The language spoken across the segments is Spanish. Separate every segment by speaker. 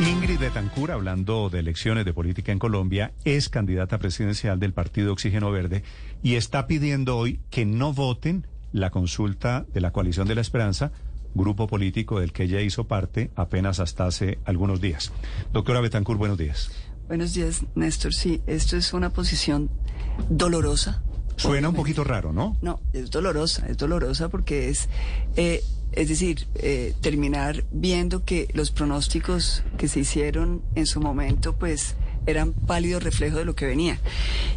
Speaker 1: Ingrid Betancourt, hablando de elecciones de política en Colombia, es candidata presidencial del partido Oxígeno Verde y está pidiendo hoy que no voten la consulta de la coalición de la esperanza grupo político del que ella hizo parte apenas hasta hace algunos días. Doctora Betancourt, buenos días.
Speaker 2: Buenos días, Néstor. Sí, esto es una posición dolorosa.
Speaker 1: Suena un poquito raro, ¿no?
Speaker 2: No, es dolorosa, es dolorosa porque es, eh, es decir, eh, terminar viendo que los pronósticos que se hicieron en su momento, pues eran pálido reflejo de lo que venía.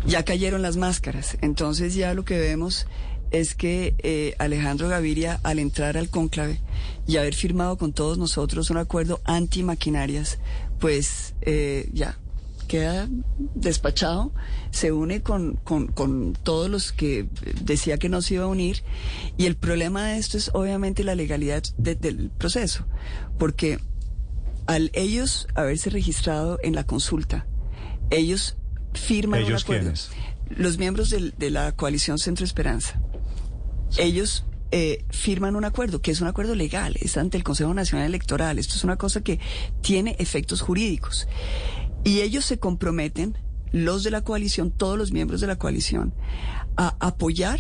Speaker 2: Ya cayeron las máscaras, entonces ya lo que vemos es que eh, Alejandro Gaviria, al entrar al cónclave y haber firmado con todos nosotros un acuerdo anti-maquinarias, pues eh, ya queda despachado, se une con, con, con, todos los que decía que no se iba a unir. Y el problema de esto es obviamente la legalidad de, del proceso, porque al ellos haberse registrado en la consulta, ellos firman
Speaker 1: ¿Ellos
Speaker 2: un acuerdo. Los miembros del- de la coalición Centro Esperanza. Ellos eh, firman un acuerdo, que es un acuerdo legal, es ante el Consejo Nacional Electoral. Esto es una cosa que tiene efectos jurídicos. Y ellos se comprometen, los de la coalición, todos los miembros de la coalición, a apoyar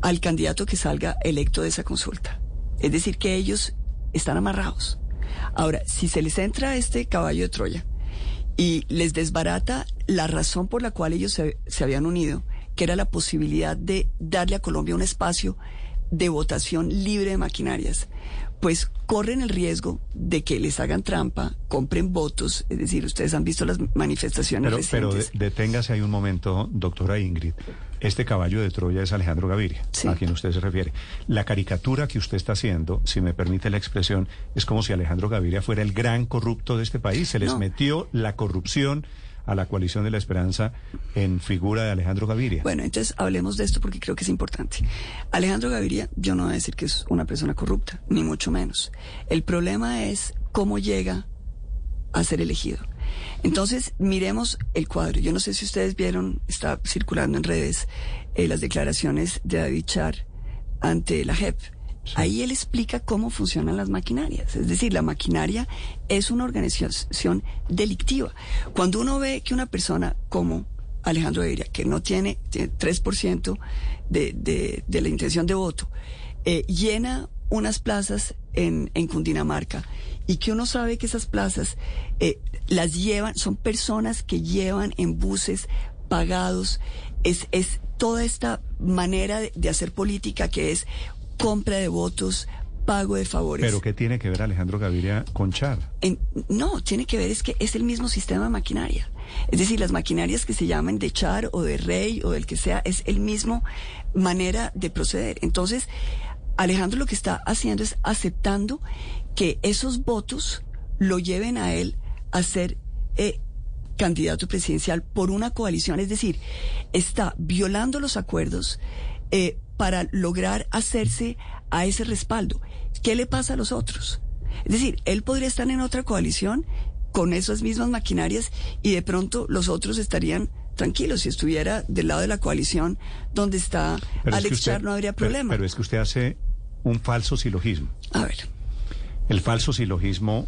Speaker 2: al candidato que salga electo de esa consulta. Es decir, que ellos están amarrados. Ahora, si se les entra este caballo de Troya y les desbarata la razón por la cual ellos se, se habían unido, que era la posibilidad de darle a Colombia un espacio de votación libre de maquinarias, pues corren el riesgo de que les hagan trampa, compren votos, es decir, ustedes han visto las manifestaciones
Speaker 1: Pero, pero de- deténgase ahí un momento, doctora Ingrid. Este caballo de Troya es Alejandro Gaviria,
Speaker 2: Sí.
Speaker 1: a quien usted se refiere. La caricatura que usted está haciendo, si me permite la expresión, es como si Alejandro Gaviria fuera el gran corrupto de este país. Se les
Speaker 2: No.
Speaker 1: metió la corrupción a la coalición de la esperanza en figura de Alejandro Gaviria.
Speaker 2: Bueno, entonces hablemos de esto porque creo que es importante. Alejandro Gaviria, yo no voy a decir que es una persona corrupta, ni mucho menos. El problema es cómo llega a ser elegido. Entonces, miremos el cuadro. Yo no sé si ustedes vieron, está circulando en redes, eh, las declaraciones de David Char ante la JEP. Ahí él explica cómo funcionan las maquinarias. Es decir, la maquinaria es una organización delictiva. Cuando uno ve que una persona como Alejandro Gaviria, que no tiene, tiene 3% de, la intención de voto, eh, llena unas plazas en, Cundinamarca y que uno sabe que esas plazas eh, las llevan, son personas que llevan en buses pagados, es, es toda esta manera de hacer política que es compra de votos, pago de favores.
Speaker 1: Pero ¿qué tiene que ver Alejandro Gaviria con Char?
Speaker 2: En- no, tiene que ver es que es el mismo sistema de maquinaria. Es decir, las maquinarias que se llaman de Char o de Rey o del que sea, es el mismo manera de proceder. Entonces, Alejandro lo que está haciendo es aceptando que esos votos lo lleven a él a ser eh, candidato presidencial por una coalición. Es decir, está violando los acuerdos eh, para lograr hacerse a ese respaldo. ¿Qué le pasa a los otros? Es decir, él podría estar en otra coalición con esas mismas maquinarias y de pronto los otros estarían tranquilos. Si estuviera del lado de la coalición donde está
Speaker 1: Pero es que
Speaker 2: Alex
Speaker 1: usted-
Speaker 2: Char no habría problema.
Speaker 1: pero es que usted hace un falso silogismo.
Speaker 2: A ver,
Speaker 1: El falso silogismo,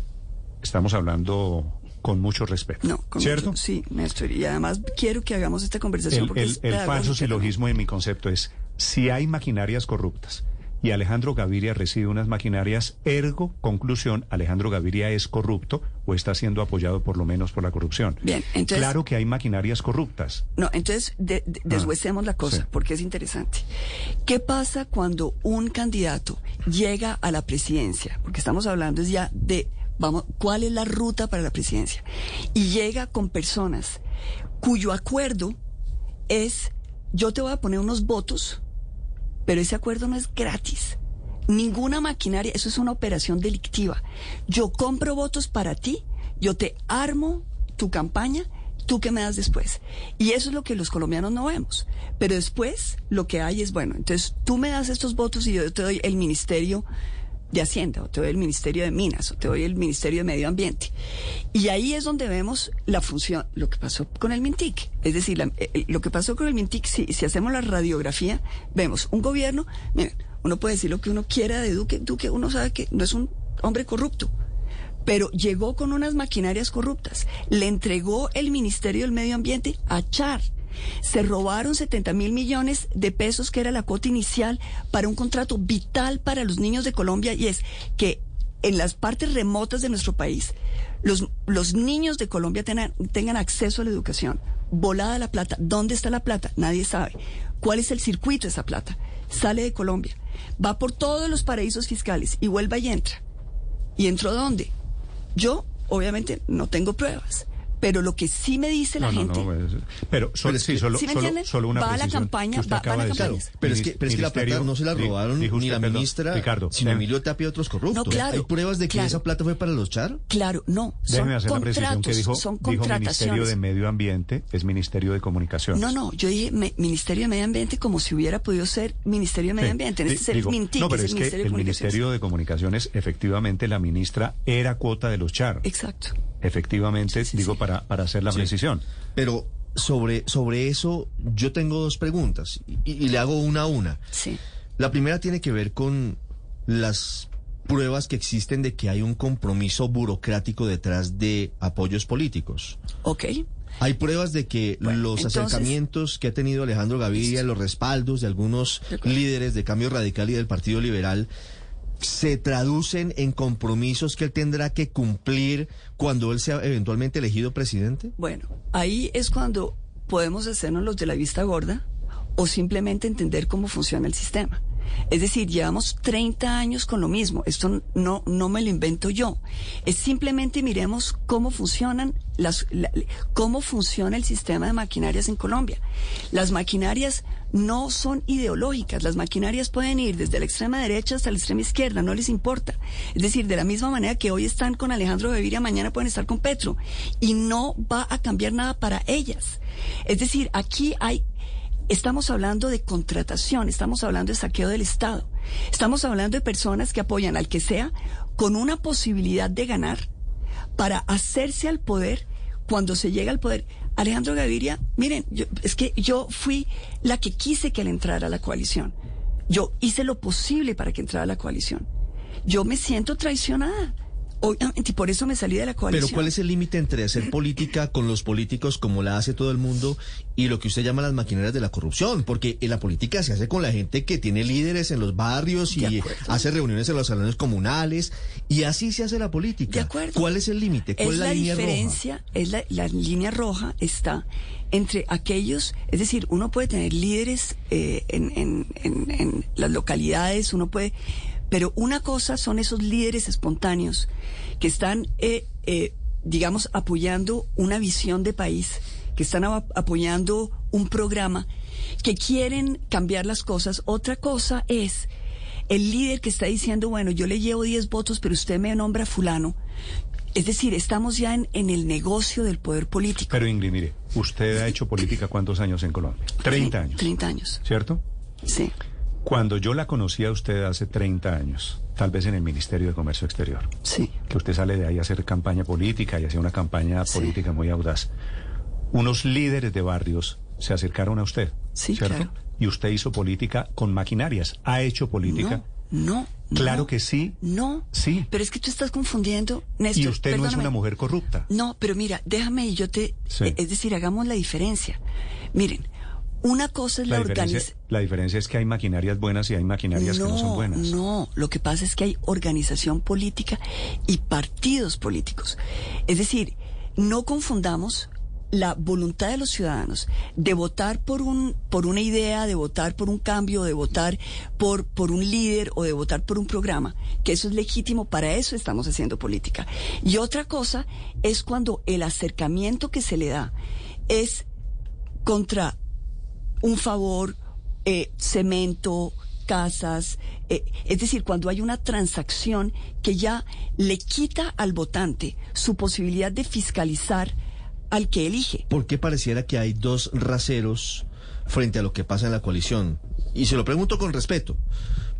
Speaker 1: estamos hablando con mucho respeto.
Speaker 2: no, con
Speaker 1: ¿Cierto?
Speaker 2: mucho- sí, Néstor. Y además quiero que hagamos esta conversación
Speaker 1: El,
Speaker 2: porque
Speaker 1: el-
Speaker 2: es
Speaker 1: el falso silogismo en mi concepto es, si hay maquinarias corruptas y Alejandro Gaviria recibe unas maquinarias, ergo, conclusión, Alejandro Gaviria es corrupto o está siendo apoyado por lo menos por la corrupción.
Speaker 2: Bien, entonces-
Speaker 1: Claro que hay maquinarias corruptas.
Speaker 2: No, entonces de- de- deshuesemos la cosa,
Speaker 1: sí.
Speaker 2: porque es interesante. ¿Qué pasa cuando un candidato llega a la presidencia? Porque estamos hablando ya de, vamos, ¿cuál es la ruta para la presidencia? Y llega con personas cuyo acuerdo es, yo te voy a poner unos votos, pero ese acuerdo no es gratis. Ninguna maquinaria, eso es una operación delictiva. Yo compro votos para ti, yo te armo tu campaña, tú qué me das después. Y eso es lo que los colombianos no vemos. Pero después lo que hay es, bueno, entonces tú me das estos votos y yo te doy el ministerio de Hacienda, o te doy el Ministerio de Minas, o te doy el Ministerio de Medio Ambiente. Y ahí es donde vemos la función, lo que pasó con el MINTIC. Es decir, la- eh, lo que pasó con el MINTIC, si, si hacemos la radiografía, vemos un gobierno, miren, uno puede decir lo que uno quiera de Duque, Duque uno sabe que no es un hombre corrupto, pero llegó con unas maquinarias corruptas, le entregó el Ministerio del Medio Ambiente a Char. Se robaron 70 mil millones de pesos, que era la cuota inicial para un contrato vital para los niños de Colombia, y es que en las partes remotas de nuestro país, los, los niños de Colombia tengan, tengan acceso a la educación. Volada la plata. ¿Dónde está la plata? Nadie sabe. ¿Cuál es el circuito de esa plata? Sale de Colombia, va por todos los paraísos fiscales y vuelve y entra. ¿Y entró dónde? Yo, obviamente, no tengo pruebas. Pero lo que sí me dice la
Speaker 1: No, no,
Speaker 2: gente.
Speaker 1: no, pues, pero solo,
Speaker 3: Pero es
Speaker 1: sí, solo,
Speaker 2: ¿Sí
Speaker 1: solo, solo una
Speaker 2: Va a la campaña,
Speaker 1: que usted
Speaker 2: va- va a la
Speaker 1: de
Speaker 2: campaña.
Speaker 3: Pero es que, pero es que la plata no se la robaron
Speaker 1: dijo
Speaker 3: ni
Speaker 1: usted,
Speaker 3: la
Speaker 1: perdón,
Speaker 3: ministra,
Speaker 1: Ricardo,
Speaker 3: sino
Speaker 1: déjeme-
Speaker 3: Emilio Tapia y otros corruptos.
Speaker 2: No, claro,
Speaker 3: ¿Hay pruebas de que
Speaker 2: claro.
Speaker 3: esa plata fue para los char?
Speaker 2: Claro, no.
Speaker 1: Déjeme hacer la precisión que dijo,
Speaker 2: son
Speaker 1: dijo Ministerio de Medio Ambiente, es Ministerio de Comunicaciones.
Speaker 2: No, no, yo dije me- Ministerio de Medio Ambiente como si hubiera podido ser Ministerio de Medio
Speaker 1: Sí,
Speaker 2: Ambiente. En
Speaker 1: di-
Speaker 2: este
Speaker 1: digo,
Speaker 2: MINTIC,
Speaker 1: no, pero
Speaker 2: es
Speaker 1: es
Speaker 2: el
Speaker 1: que
Speaker 2: Ministerio de
Speaker 1: el
Speaker 2: Comunicaciones.
Speaker 1: Ministerio de Comunicaciones, efectivamente, la ministra era cuota de los char.
Speaker 2: Exacto.
Speaker 1: Efectivamente,
Speaker 2: Sí, sí,
Speaker 1: digo,
Speaker 2: sí.
Speaker 1: Para, para hacer la precisión.
Speaker 3: Pero sobre, sobre eso yo tengo dos preguntas y, y le hago una a una.
Speaker 2: Sí.
Speaker 3: La primera tiene que ver con las pruebas que existen de que hay un compromiso burocrático detrás de apoyos políticos.
Speaker 2: Ok.
Speaker 3: Hay pruebas de que
Speaker 2: Bueno,
Speaker 3: los
Speaker 2: entonces-
Speaker 3: acercamientos que ha tenido Alejandro Gaviria, los respaldos de algunos líderes de Cambio Radical y del Partido Liberal, se traducen en compromisos que él tendrá que cumplir cuando él sea eventualmente elegido presidente?
Speaker 2: Bueno, ahí es cuando podemos hacernos los de la vista gorda o simplemente entender cómo funciona el sistema. Es decir, llevamos 30 años con lo mismo. Esto no, no me lo invento yo. Es simplemente miremos cómo funcionan las, la- cómo funciona el sistema de maquinarias en Colombia. Las maquinarias no son ideológicas. Las maquinarias pueden ir desde la extrema derecha hasta la extrema izquierda. No les importa. Es decir, de la misma manera que hoy están con Alejandro Gaviria, mañana pueden estar con Petro. Y no va a cambiar nada para ellas. Es decir, aquí hay Estamos hablando de contratación, estamos hablando de saqueo del Estado, estamos hablando de personas que apoyan al que sea con una posibilidad de ganar para hacerse al poder cuando se llega al poder. Alejandro Gaviria, miren, yo- es que yo fui la que quise que él entrara a la coalición. Yo hice lo posible para que entrara a la coalición. Yo me siento traicionada. Obviamente, y por eso me salí de la coalición.
Speaker 3: Pero ¿cuál es el límite entre hacer política con los políticos como la hace todo el mundo y lo que usted llama las maquinarias de la corrupción? Porque en la política se hace con la gente que tiene líderes en los barrios y hace reuniones en los salones comunales y así se hace la política.
Speaker 2: De acuerdo.
Speaker 3: ¿Cuál es el límite? ¿Cuál
Speaker 2: es
Speaker 3: la,
Speaker 2: la,
Speaker 3: línea
Speaker 2: diferencia, es la, la línea roja está entre aquellos, es decir, uno puede tener líderes eh, en, en- en- en las localidades, uno puede, pero una cosa son esos líderes espontáneos que están, eh, eh, digamos, apoyando una visión de país, que están apoyando un programa, que quieren cambiar las cosas. Otra cosa es el líder que está diciendo, bueno, yo le llevo 10 votos, pero usted me nombra fulano. Es decir, estamos ya en, en el negocio del poder político.
Speaker 1: Pero Ingrid, mire, usted ha hecho política cuántos años en Colombia? 30 años.
Speaker 2: 30 años,
Speaker 1: ¿Cierto?
Speaker 2: sí.
Speaker 1: Cuando yo la conocí a usted hace 30 años, tal vez en el Ministerio de Comercio Exterior,
Speaker 2: Sí.
Speaker 1: que usted sale de ahí a hacer campaña política y hacía una campaña
Speaker 2: Sí.
Speaker 1: política muy audaz, unos líderes de barrios se acercaron a usted,
Speaker 2: Sí,
Speaker 1: ¿cierto?
Speaker 2: claro.
Speaker 1: Y usted hizo política con maquinarias. ¿Ha hecho política?
Speaker 2: No, no.
Speaker 1: Claro
Speaker 2: no,
Speaker 1: que sí.
Speaker 2: No.
Speaker 1: Sí.
Speaker 2: Pero es que tú estás confundiendo, Néstor.
Speaker 1: Y usted no es una mujer corrupta.
Speaker 2: No, pero mira, déjame y yo te...
Speaker 1: Sí.
Speaker 2: eh, Es decir, hagamos la diferencia. Miren, una cosa es la,
Speaker 1: La
Speaker 2: organización...
Speaker 1: la diferencia es que hay maquinarias buenas y hay maquinarias que no son buenas.
Speaker 2: No, lo que pasa es que hay organización política y partidos políticos. Es decir, no confundamos la voluntad de los ciudadanos de votar por un por una idea, de votar por un cambio, de votar por por un líder o de votar por un programa, que eso es legítimo, para eso estamos haciendo política. Y otra cosa es cuando el acercamiento que se le da es contra un favor, eh, cemento, casas, eh, es decir, cuando hay una transacción que ya le quita al votante su posibilidad de fiscalizar al que elige.
Speaker 3: ¿Por qué pareciera que hay dos raseros frente a lo que pasa en la coalición? Y se lo pregunto con respeto,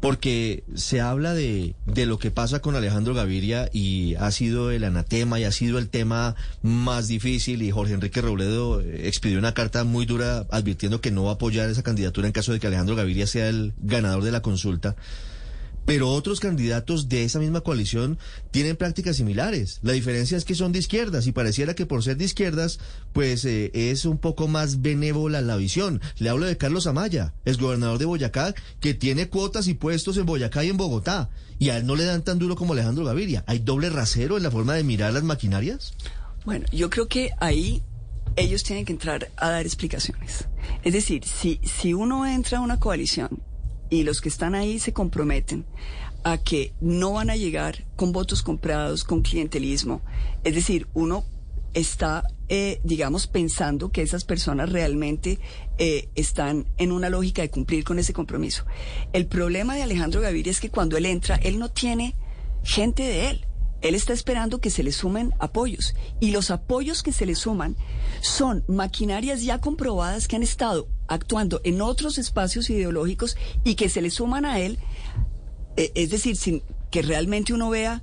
Speaker 3: porque se habla de, de lo que pasa con Alejandro Gaviria y ha sido el anatema y ha sido el tema más difícil y Jorge Enrique Robledo expidió una carta muy dura advirtiendo que no va a apoyar esa candidatura en caso de que Alejandro Gaviria sea el ganador de la consulta. Pero otros candidatos de esa misma coalición tienen prácticas similares. La diferencia es que son de izquierdas y pareciera que por ser de izquierdas, pues eh, es un poco más benévola la visión. Le hablo de Carlos Amaya, es gobernador de Boyacá, que tiene cuotas y puestos en Boyacá y en Bogotá. Y a él no le dan tan duro como Alejandro Gaviria. ¿Hay doble rasero en la forma de mirar las maquinarias?
Speaker 2: Bueno, yo creo que ahí ellos tienen que entrar a dar explicaciones. Es decir, si, si uno entra a una coalición y los que están ahí se comprometen a que no van a llegar con votos comprados, con clientelismo. Es decir, uno está, eh, digamos, pensando que esas personas realmente eh, están en una lógica de cumplir con ese compromiso. El problema de Alejandro Gaviria es que cuando él entra, él no tiene gente de él. Él está esperando que se le sumen apoyos. Y los apoyos que se le suman son maquinarias ya comprobadas que han estado actuando en otros espacios ideológicos y que se le suman a él. Eh, es decir, sin que realmente uno vea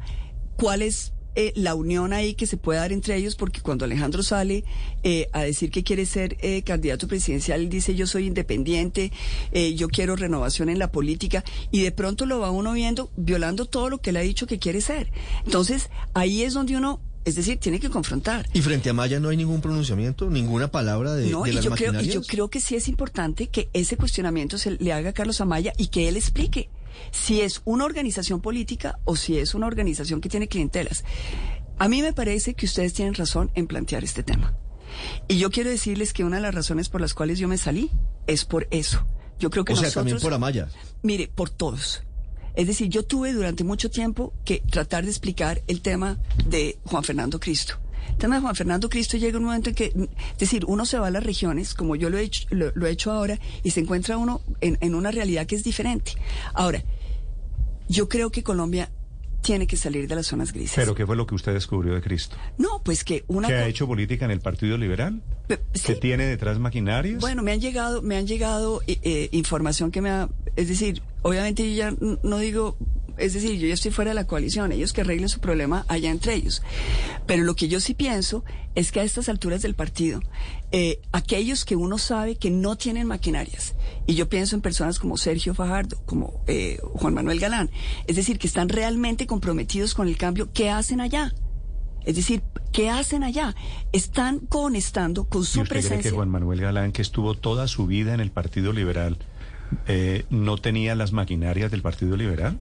Speaker 2: cuál es eh, la unión ahí que se puede dar entre ellos, porque cuando Alejandro sale eh, a decir que quiere ser eh, candidato presidencial, él dice yo soy independiente, yo quiero renovación en la política, y de pronto lo va uno viendo violando todo lo que él ha dicho que quiere ser. Entonces, ahí es donde uno es decir, tiene que confrontar.
Speaker 3: ¿Y frente a Maya no hay ningún pronunciamiento, ninguna palabra de,
Speaker 2: No,
Speaker 3: de
Speaker 2: y
Speaker 3: las
Speaker 2: yo, creo, y yo creo que sí es importante que ese cuestionamiento se le haga a Carlos Amaya y que él explique si es una organización política o si es una organización que tiene clientelas. A mí me parece que ustedes tienen razón en plantear este tema. Y yo quiero decirles que una de las razones por las cuales yo me salí es por eso. Yo creo que
Speaker 3: o sea, también por Amaya.
Speaker 2: Mire, por todos. Es decir, yo tuve durante mucho tiempo que tratar de explicar el tema de Juan Fernando Cristo. El tema de Juan Fernando Cristo llega un momento en que, es decir, uno se va a las regiones, como yo lo he hecho, lo, lo he hecho ahora, y se encuentra uno en una realidad que es diferente. Ahora, yo creo que Colombia tiene que salir de las zonas grises.
Speaker 1: ¿Pero qué fue lo que usted descubrió de Cristo?
Speaker 2: no, pues que una...
Speaker 1: ¿Que ha hecho política en el Partido Liberal?
Speaker 2: Sí.
Speaker 1: ¿Que tiene detrás maquinarias?
Speaker 2: Bueno, me han llegado, me han llegado eh, eh, información que me ha, es decir, obviamente yo ya no digo, es decir, yo ya estoy fuera de la coalición, ellos que arreglen su problema allá entre ellos. Pero lo que yo sí pienso es que a estas alturas del partido, eh, aquellos que uno sabe que no tienen maquinarias, y yo pienso en personas como Sergio Fajardo, como eh, Juan Manuel Galán, es decir, que están realmente comprometidos con el cambio, ¿qué hacen allá? Es decir, ¿qué hacen allá? Están conectando con
Speaker 1: ¿Y
Speaker 2: su
Speaker 1: usted cree
Speaker 2: presencia.
Speaker 1: que Juan Manuel Galán, que estuvo toda su vida en el Partido Liberal, eh, no tenía las maquinarias del Partido Liberal?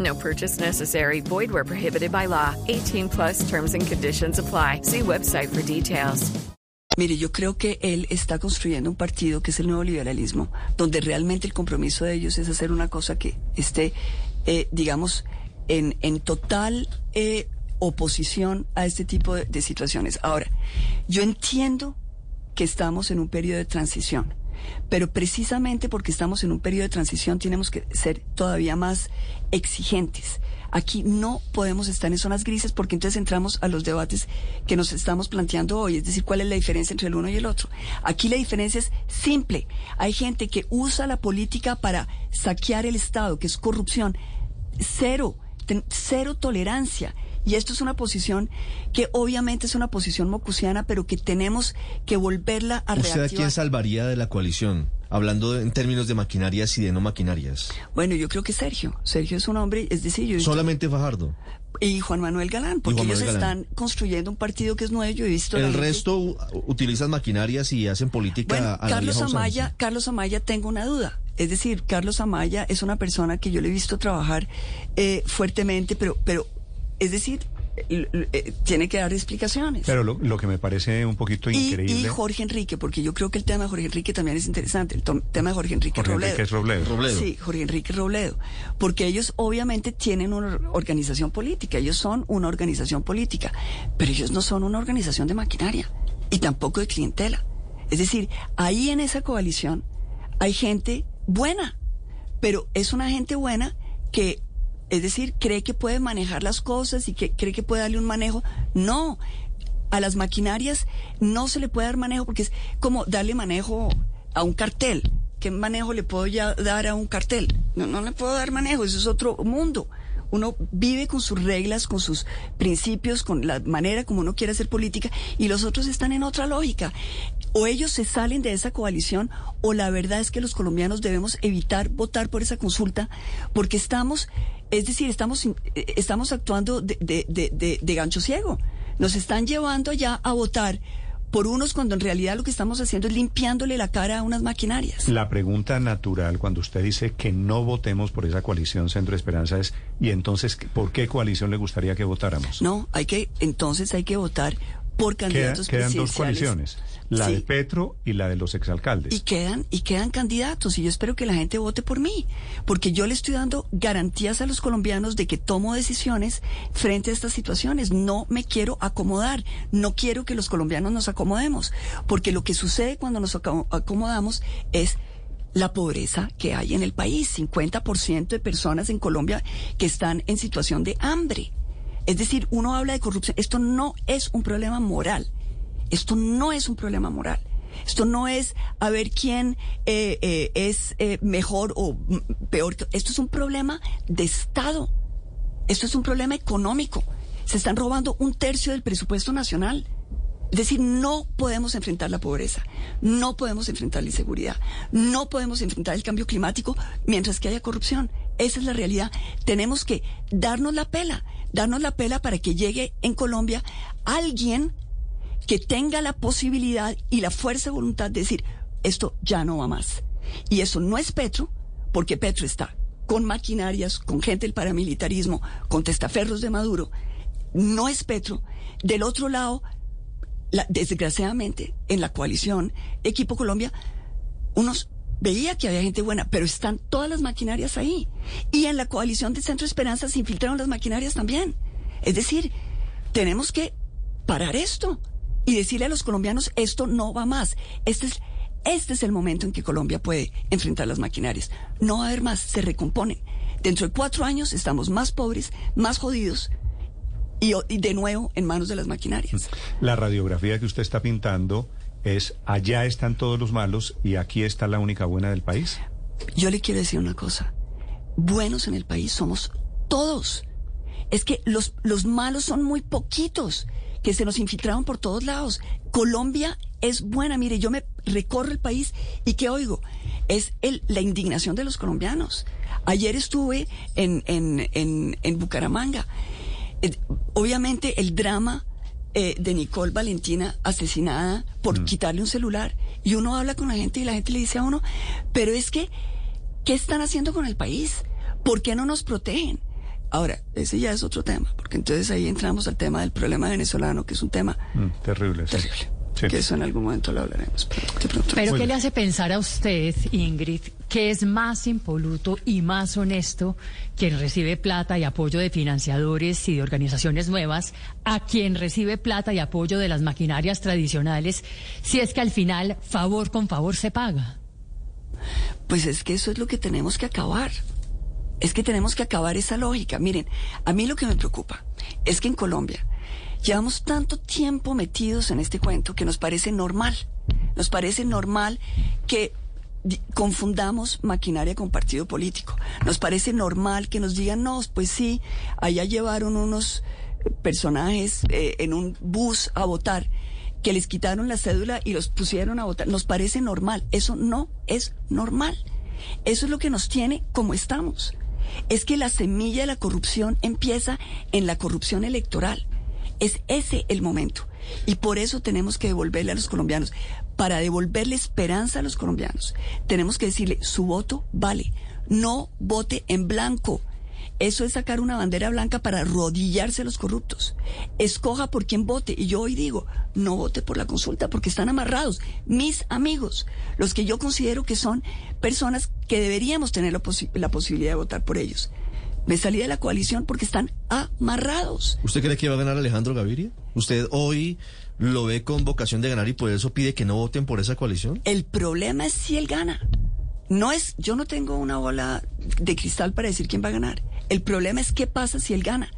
Speaker 4: No purchase necessary. Void where prohibited by law. 18 plus terms and conditions apply. See website for details.
Speaker 2: Mire, yo creo que él está construyendo un partido que es el nuevo liberalismo, donde realmente el compromiso de ellos es hacer una cosa que esté, eh, digamos, en, en total eh, oposición a este tipo de, de situaciones. Ahora, yo entiendo que estamos en un periodo de transición, pero precisamente porque estamos en un periodo de transición tenemos que ser todavía más exigentes. Aquí no podemos estar en zonas grises porque entonces entramos a los debates que nos estamos planteando hoy, es decir, cuál es la diferencia entre el uno y el otro. Aquí la diferencia es simple. Hay gente que usa la política para saquear el Estado, que es corrupción. Cero, cero tolerancia. Y esto es una posición que obviamente es una posición mocusiana, pero que tenemos que volverla a
Speaker 3: ¿Usted a
Speaker 2: reactivar.
Speaker 3: quién salvaría de la coalición? Hablando de- en términos de maquinarias y de no maquinarias.
Speaker 2: Bueno, yo creo que Sergio. Sergio es un hombre, es decir, yo
Speaker 3: Solamente Fajardo.
Speaker 2: y Juan Manuel Galán, porque ellos
Speaker 3: Galán.
Speaker 2: están construyendo un partido que es nuevo. Yo he visto
Speaker 3: El resto utilizan maquinarias y hacen política
Speaker 2: Bueno,
Speaker 3: a
Speaker 2: Carlos Amaya. Carlos Amaya, tengo una duda. Es decir, Carlos Amaya es una persona que yo le he visto trabajar eh, fuertemente, pero, pero, es decir, eh, eh, tiene que dar explicaciones.
Speaker 1: Pero lo, lo que me parece un poquito
Speaker 2: Y,
Speaker 1: increíble...
Speaker 2: y Jorge Enrique, porque yo creo que el tema de Jorge Enrique también es interesante, el tema de Jorge Enrique
Speaker 1: Jorge
Speaker 2: Robledo.
Speaker 1: Enrique es Robledo.
Speaker 3: Robledo.
Speaker 2: Sí, Jorge Enrique Robledo. Porque ellos obviamente tienen una or- organización política, ellos son una organización política, pero ellos no son una organización de maquinaria y tampoco de clientela. Es decir, ahí en esa coalición hay gente buena, pero es una gente buena que, es decir, cree que puede manejar las cosas y que cree que puede darle un manejo. No, a las maquinarias no se le puede dar manejo porque es como darle manejo a un cartel. ¿Qué manejo le puedo ya dar a un cartel? No, no le puedo dar manejo, eso es otro mundo. Uno vive con sus reglas, con sus principios, con la manera como uno quiere hacer política y los otros están en otra lógica. O ellos se salen de esa coalición o la verdad es que los colombianos debemos evitar votar por esa consulta porque estamos, es decir, estamos, eh, estamos actuando de, de, de, de- de gancho ciego. Nos están llevando ya a votar por unos cuando en realidad lo que estamos haciendo es limpiándole la cara a unas maquinarias.
Speaker 1: La pregunta natural cuando usted dice que no votemos por esa coalición Centro Esperanza es, ¿y entonces por qué coalición le gustaría que votáramos?
Speaker 2: No, hay que, entonces hay que votar por
Speaker 1: Queda-
Speaker 2: candidatos
Speaker 1: quedan dos
Speaker 2: presidenciales.
Speaker 1: coaliciones, la
Speaker 2: Sí.
Speaker 1: de Petro y la de los exalcaldes.
Speaker 2: Y quedan, y quedan candidatos, y yo espero que la gente vote por mí, porque yo le estoy dando garantías a los colombianos de que tomo decisiones frente a estas situaciones. No me quiero acomodar, no quiero que los colombianos nos acomodemos, porque lo que sucede cuando nos aco- acomodamos es la pobreza que hay en el país. 50% de personas en Colombia que están en situación de hambre. Es decir, uno habla de corrupción. Esto no es un problema moral. Esto no es un problema moral. Esto no es a ver quién eh, eh, es eh, mejor o peor. Esto es un problema de Estado. Esto es un problema económico. Se están robando un tercio del presupuesto nacional. Es decir, no podemos enfrentar la pobreza, no podemos enfrentar la inseguridad, no podemos enfrentar el cambio climático mientras que haya corrupción. Esa es la realidad. Tenemos que darnos la pela, darnos la pela para que llegue en Colombia alguien que tenga la posibilidad y la fuerza de voluntad de decir, esto ya no va más. Y eso no es Petro, porque Petro está con maquinarias, con gente del paramilitarismo, con testaferros de Maduro. No es Petro. Del otro lado, la- desgraciadamente, en la coalición Equipo Colombia, unos veía que había gente buena, pero están todas las maquinarias ahí. Y en la coalición de Centro Esperanza se infiltraron las maquinarias también. Es decir, tenemos que parar esto y decirle a los colombianos, esto no va más. Este es, este es el momento en que Colombia puede enfrentar las maquinarias. No va a haber más, se recomponen. Dentro de cuatro años estamos más pobres, más jodidos y, de nuevo en manos de las maquinarias.
Speaker 1: La radiografía que usted está pintando es allá están todos los malos y aquí está la única buena del país.
Speaker 2: Yo le quiero decir una cosa. Buenos en el país somos todos. Es que los, los malos son muy poquitos, que se nos infiltraron por todos lados. Colombia es buena. Mire, yo me recorro el país y ¿qué oigo? Es el, la indignación de los colombianos. Ayer estuve en, en, en, en Bucaramanga. Eh, obviamente el drama eh, de Nicole Valentina asesinada por quitarle un celular. Y uno habla con la gente y la gente le dice a uno, pero es que, ¿qué están haciendo con el país? ¿Por qué no nos protegen? Ahora, ese ya es otro tema, porque entonces ahí entramos al tema del problema venezolano, que es un tema
Speaker 1: Mm, terrible.
Speaker 2: terrible.
Speaker 1: Sí.
Speaker 2: Que eso en algún momento lo hablaremos. Pero, de pronto-
Speaker 5: Pero ¿qué le hace pensar a usted, Ingrid, que es más impoluto y más honesto quien recibe plata y apoyo de financiadores y de organizaciones nuevas a quien recibe plata y apoyo de las maquinarias tradicionales, si es que al final favor con favor se paga?
Speaker 2: Pues es que eso es lo que tenemos que acabar. Es que tenemos que acabar esa lógica. Miren, a mí lo que me preocupa es que en Colombia llevamos tanto tiempo metidos en este cuento que nos parece normal. Nos parece normal que confundamos maquinaria con partido político. Nos parece normal que nos digan, no, pues sí, allá llevaron unos eh, personajes eh, en un bus a votar que les quitaron la cédula y los pusieron a votar. Nos parece normal. Eso no es normal. Eso es lo que nos tiene como estamos. Es que la semilla de la corrupción empieza en la corrupción electoral. Es ese el momento. Y por eso tenemos que devolverle a los colombianos. Para devolverle esperanza a los colombianos, tenemos que decirle, su voto vale. No vote en blanco. Eso es sacar una bandera blanca para arrodillarse a los corruptos. Escoja por quién vote. Y yo hoy digo, no vote por la consulta porque están amarrados. Mis amigos, los que yo considero que son personas que deberíamos tener la, la posibilidad de votar por ellos. Me salí de la coalición porque están amarrados.
Speaker 3: ¿Usted cree que va a ganar Alejandro Gaviria? ¿Usted hoy lo ve con vocación de ganar y por eso pide que no voten por esa coalición?
Speaker 2: El problema es si él gana. No es, yo no tengo una bola de cristal para decir quién va a ganar. El problema es qué pasa si él gana.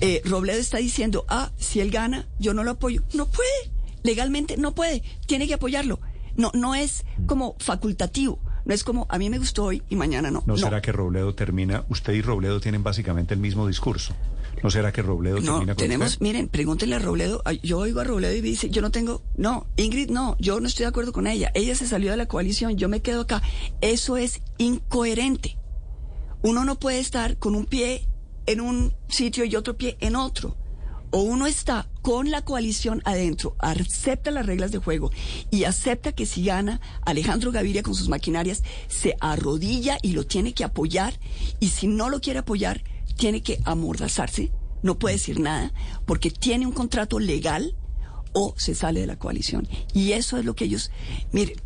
Speaker 2: Eh, Robledo está diciendo, ah, si él gana, yo no lo apoyo. No puede. Legalmente no puede. Tiene que apoyarlo. No, no es como facultativo. No es como a mí me gustó hoy y mañana no.
Speaker 1: ¿No, será que Robledo termina? Usted y Robledo tienen básicamente el mismo discurso. ¿No será que Robledo
Speaker 2: no,
Speaker 1: termina con
Speaker 2: tenemos,
Speaker 1: usted?
Speaker 2: miren, pregúntenle a Robledo. Yo oigo a Robledo y dice, yo no tengo, no, Ingrid, no, yo no estoy de acuerdo con ella. Ella se salió de la coalición, yo me quedo acá. Eso es incoherente. Uno no puede estar con un pie en un sitio y otro pie en otro. O uno está con la coalición adentro, acepta las reglas de juego y acepta que si gana Alejandro Gaviria con sus maquinarias, se arrodilla y lo tiene que apoyar. Y si no lo quiere apoyar, tiene que amordazarse, no puede decir nada, porque tiene un contrato legal o se sale de la coalición. Y eso es lo que ellos, miren,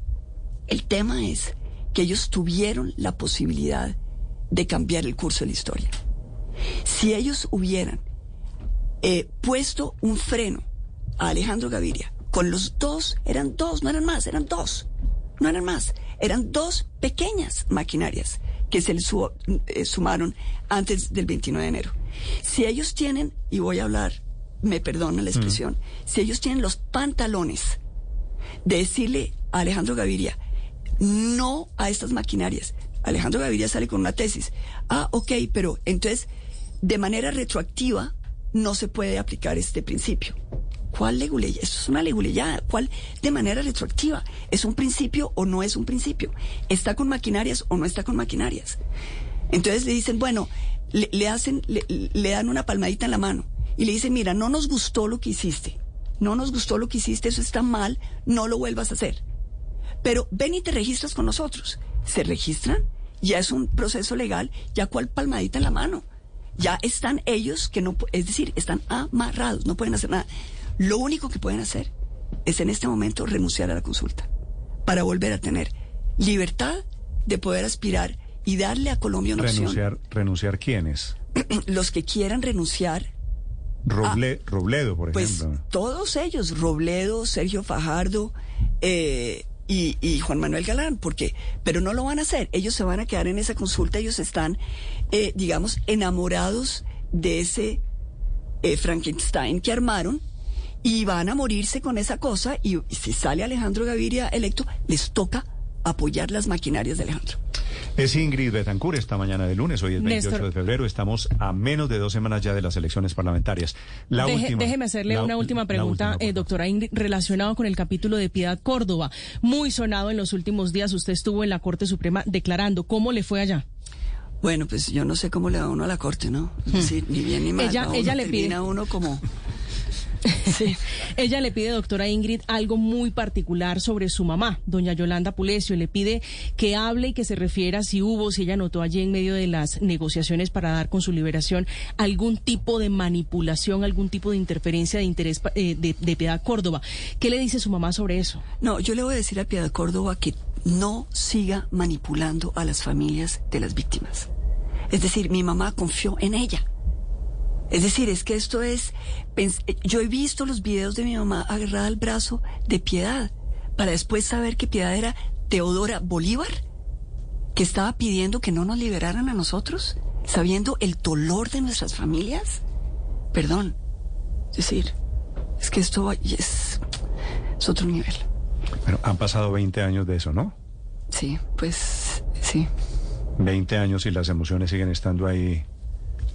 Speaker 2: el tema es que ellos tuvieron la posibilidad de cambiar el curso de la historia. Si ellos hubieran eh, puesto un freno a Alejandro Gaviria, con los dos, eran dos, no eran más, eran dos, no eran más, eran dos pequeñas maquinarias que se les eh, sumaron antes del 29 de enero. Si ellos tienen, y voy a hablar, me perdona la expresión, si ellos tienen los pantalones de decirle a Alejandro Gaviria, no a estas maquinarias. Alejandro Gaviria sale con una tesis. Ah, ok, pero entonces, de manera retroactiva, no se puede aplicar este principio. ¿Cuál leguleya? Eso es una leguleyada. ¿Cuál de manera retroactiva? ¿Es un principio o no es un principio? ¿Está con maquinarias o no está con maquinarias? Entonces le dicen, bueno, le, hacen, le, le dan una palmadita en la mano y le dicen, mira, no nos gustó lo que hiciste. No nos gustó lo que hiciste, eso está mal, no lo vuelvas a hacer. Pero ven y te registras con nosotros. ¿Se registran? Ya es un proceso legal, ya cuál palmadita en la mano. Ya están ellos que no, es decir, están amarrados, no pueden hacer nada. Lo único que pueden hacer es en este momento renunciar a la consulta para volver a tener libertad de poder aspirar y darle a Colombia una
Speaker 1: renunciar,
Speaker 2: opción.
Speaker 1: ¿Renunciar quiénes?
Speaker 2: Los que quieran renunciar.
Speaker 1: Roble, Robledo, por
Speaker 2: pues,
Speaker 1: ejemplo.
Speaker 2: Todos ellos, Robledo, Sergio Fajardo eh, y, y, Juan Manuel Galán, porque, pero no lo van a hacer. Ellos se van a quedar en esa consulta, ellos están, eh, digamos, enamorados de ese eh, Frankenstein que armaron y van a morirse con esa cosa y, si sale Alejandro Gaviria electo, les toca apoyar las maquinarias de Alejandro.
Speaker 1: Es Ingrid Betancourt esta mañana de lunes, hoy es 28 de febrero, estamos a menos de dos semanas ya de las elecciones parlamentarias.
Speaker 6: La última, déjeme hacerle una última pregunta, eh, doctora Ingrid, relacionado con el capítulo de Piedad Córdoba. Muy sonado en los últimos días, usted estuvo en la Corte Suprema declarando. ¿Cómo le fue allá?
Speaker 2: Bueno, pues yo no sé cómo le va uno a la Corte, ¿no? Es hmm. decir, ni bien ni mal.
Speaker 6: Ella, ella le pide
Speaker 2: a uno como
Speaker 6: Sí. Ella le pide, doctora Ingrid, algo muy particular sobre su mamá, doña Yolanda Pulesio. Le pide que hable y que se refiera si hubo, si ella notó allí en medio de las negociaciones para dar con su liberación algún tipo de manipulación, algún tipo de interferencia de interés eh, de, de Piedad Córdoba. ¿Qué le dice su mamá sobre eso?
Speaker 2: No, yo le voy a decir a Piedad Córdoba que no siga manipulando a las familias de las víctimas. Es decir, mi mamá confió en ella. Es decir, es que esto es, yo he visto los videos de mi mamá agarrada al brazo de Piedad, para después saber que Piedad era Teodora Bolívar, que estaba pidiendo que no nos liberaran a nosotros, sabiendo el dolor de nuestras familias. Perdón, es decir, es que esto es, es otro nivel.
Speaker 1: Bueno, han pasado 20 años de eso, ¿no?
Speaker 2: Sí, pues sí.
Speaker 1: 20 años y las emociones siguen estando ahí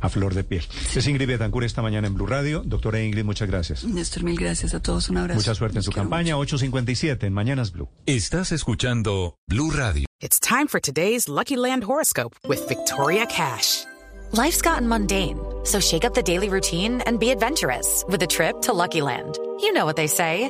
Speaker 1: a flor de piel. Es Ingrid Betancourt esta mañana en Blue Radio. Doctora Ingrid, muchas gracias.
Speaker 2: Néstor, mil gracias a todos. Un abrazo.
Speaker 1: Mucha suerte en su campaña. 8.57 en Mañanas Blue.
Speaker 7: Estás escuchando Blue Radio.
Speaker 8: It's time for today's Lucky Land horoscope with Victoria Cash.
Speaker 9: Life's gotten mundane, so shake up the daily routine and be adventurous with a trip to Lucky Land. You know what they say.